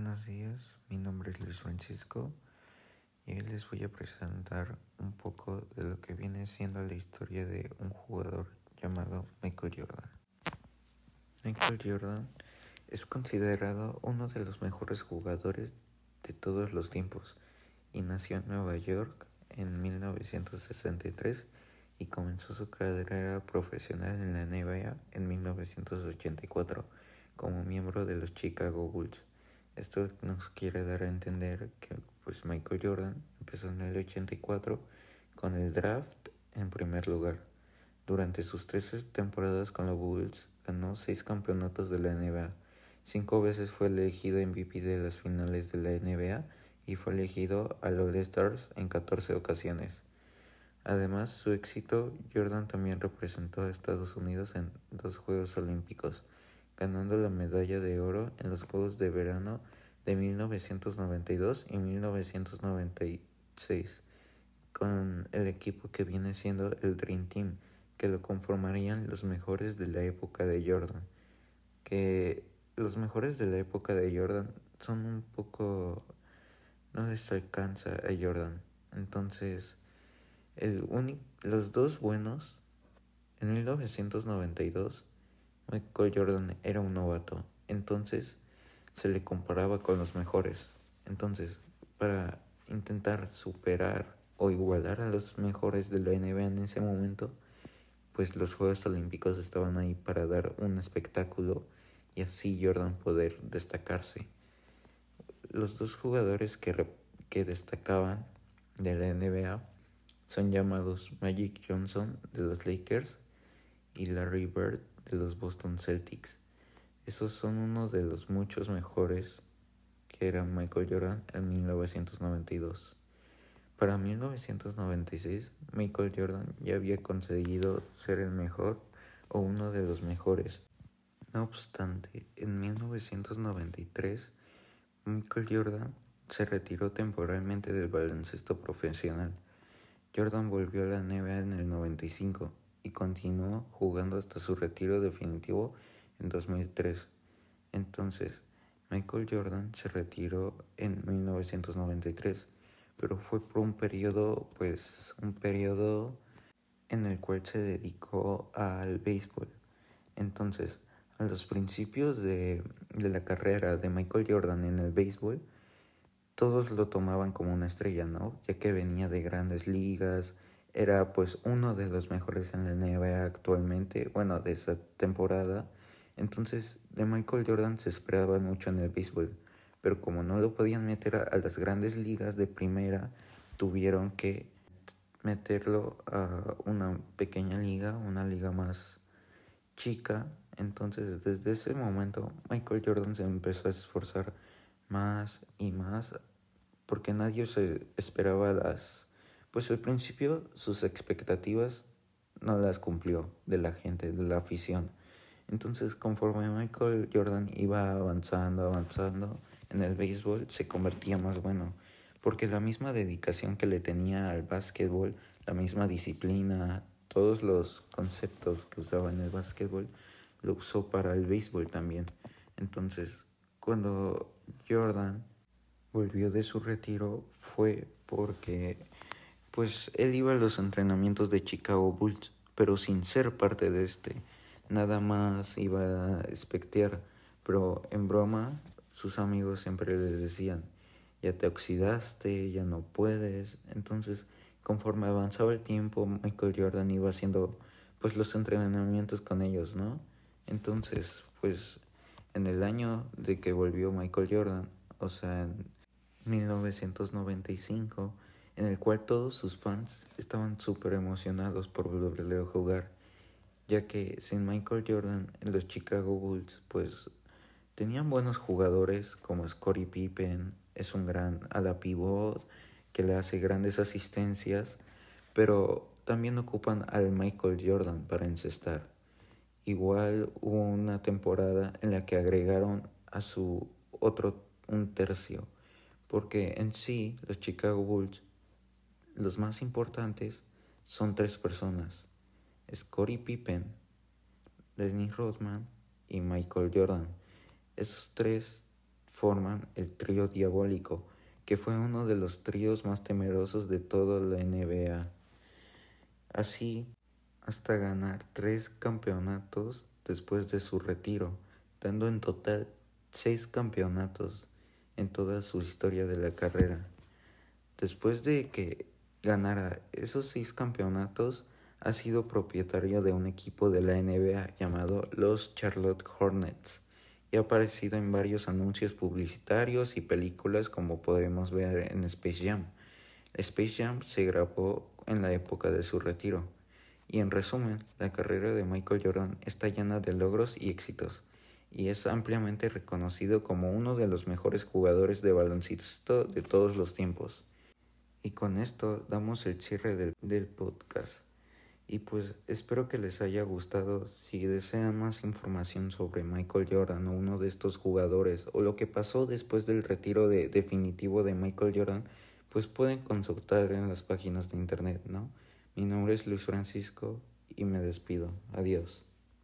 Buenos días, mi nombre es Luis Francisco y hoy les voy a presentar un poco de lo que viene siendo la historia de un jugador llamado Michael Jordan. Michael Jordan es considerado uno de los mejores jugadores de todos los tiempos y nació en Nueva York en 1963 y comenzó su carrera profesional en la NBA en 1984 como miembro de los Chicago Bulls. Esto nos quiere dar a entender que pues Michael Jordan empezó en el 84 con el draft en primer lugar. Durante sus 13 temporadas con los Bulls ganó 6 campeonatos de la NBA. Cinco veces fue elegido MVP de las finales de la NBA y fue elegido al All-Stars en 14 ocasiones. Además, su éxito, Jordan también representó a Estados Unidos en dos Juegos Olímpicos ganando la medalla de oro en los Juegos de Verano de 1992 y 1996 con el equipo que viene siendo el Dream Team, que lo conformarían los mejores de la época de Jordan. Que los mejores de la época de Jordan son un poco... no les alcanza a Jordan. Entonces, el los dos buenos, en 1992, Michael Jordan era un novato, entonces se le comparaba con los mejores. Entonces, para intentar superar o igualar a los mejores de la NBA en ese momento, pues los Juegos Olímpicos estaban ahí para dar un espectáculo y así Jordan poder destacarse. Los dos jugadores que, destacaban de la NBA son llamados Magic Johnson de los Lakers y Larry Bird los Boston Celtics. Esos son uno de los muchos mejores que era Michael Jordan en 1992. Para 1996, Michael Jordan ya había conseguido ser el mejor o uno de los mejores. No obstante, en 1993, Michael Jordan se retiró temporalmente del baloncesto profesional. Jordan volvió a la NBA en el 95 y continuó jugando hasta su retiro definitivo en 2003. Entonces, Michael Jordan se retiró en 1993, pero fue por un periodo, pues, un periodo en el cual se dedicó al béisbol. Entonces, a los principios de, de la carrera de Michael Jordan en el béisbol, todos lo tomaban como una estrella, ¿no? Ya que venía de grandes ligas, era pues uno de los mejores en la NBA actualmente, bueno, de esa temporada. Entonces, de Michael Jordan se esperaba mucho en el béisbol, pero como no lo podían meter a, las grandes ligas de primera, tuvieron que meterlo a una pequeña liga, una liga más chica. Entonces, desde ese momento, Michael Jordan se empezó a esforzar más y más porque nadie se esperaba las pues al principio sus expectativas no las cumplió de la gente, de la afición. Entonces conforme Michael Jordan iba avanzando, avanzando en el béisbol, se convertía más bueno, porque la misma dedicación que le tenía al básquetbol, la misma disciplina, todos los conceptos que usaba en el básquetbol, lo usó para el béisbol también. Entonces, cuando Jordan volvió de su retiro fue porque pues él iba a los entrenamientos de Chicago Bulls, pero sin ser parte de este. Nada más iba a espectear, pero en broma sus amigos siempre les decían, ya te oxidaste, ya no puedes. Entonces, conforme avanzaba el tiempo, Michael Jordan iba haciendo pues los entrenamientos con ellos, ¿no? Entonces, pues en el año de que volvió Michael Jordan, o sea, en 1995, en el cual todos sus fans estaban súper emocionados por volverle a jugar, ya que sin Michael Jordan los Chicago Bulls, pues tenían buenos jugadores como Scottie Pippen, es un gran ala pivot que le hace grandes asistencias, pero también ocupan al Michael Jordan para encestar. Igual hubo una temporada en la que agregaron a su otro un tercio, porque en sí los Chicago Bulls los más importantes son tres personas, Scottie Pippen, Dennis Rodman y Michael Jordan. Esos tres forman el trío diabólico, que fue uno de los tríos más temerosos de toda la NBA. Así, hasta ganar tres campeonatos después de su retiro, dando en total seis campeonatos en toda su historia de la carrera. Después de que ganara esos seis campeonatos, ha sido propietario de un equipo de la NBA llamado los Charlotte Hornets y ha aparecido en varios anuncios publicitarios y películas como podemos ver en Space Jam. Space Jam se grabó en la época de su retiro. Y en resumen, la carrera de Michael Jordan está llena de logros y éxitos, y es ampliamente reconocido como uno de los mejores jugadores de baloncesto de todos los tiempos. Y con esto damos el cierre del, del podcast. Y pues espero que les haya gustado. Si desean más información sobre Michael Jordan o uno de estos jugadores o lo que pasó después del retiro de, definitivo de Michael Jordan, pues pueden consultar en las páginas de internet, ¿no? Mi nombre es Luis Francisco y me despido. Adiós.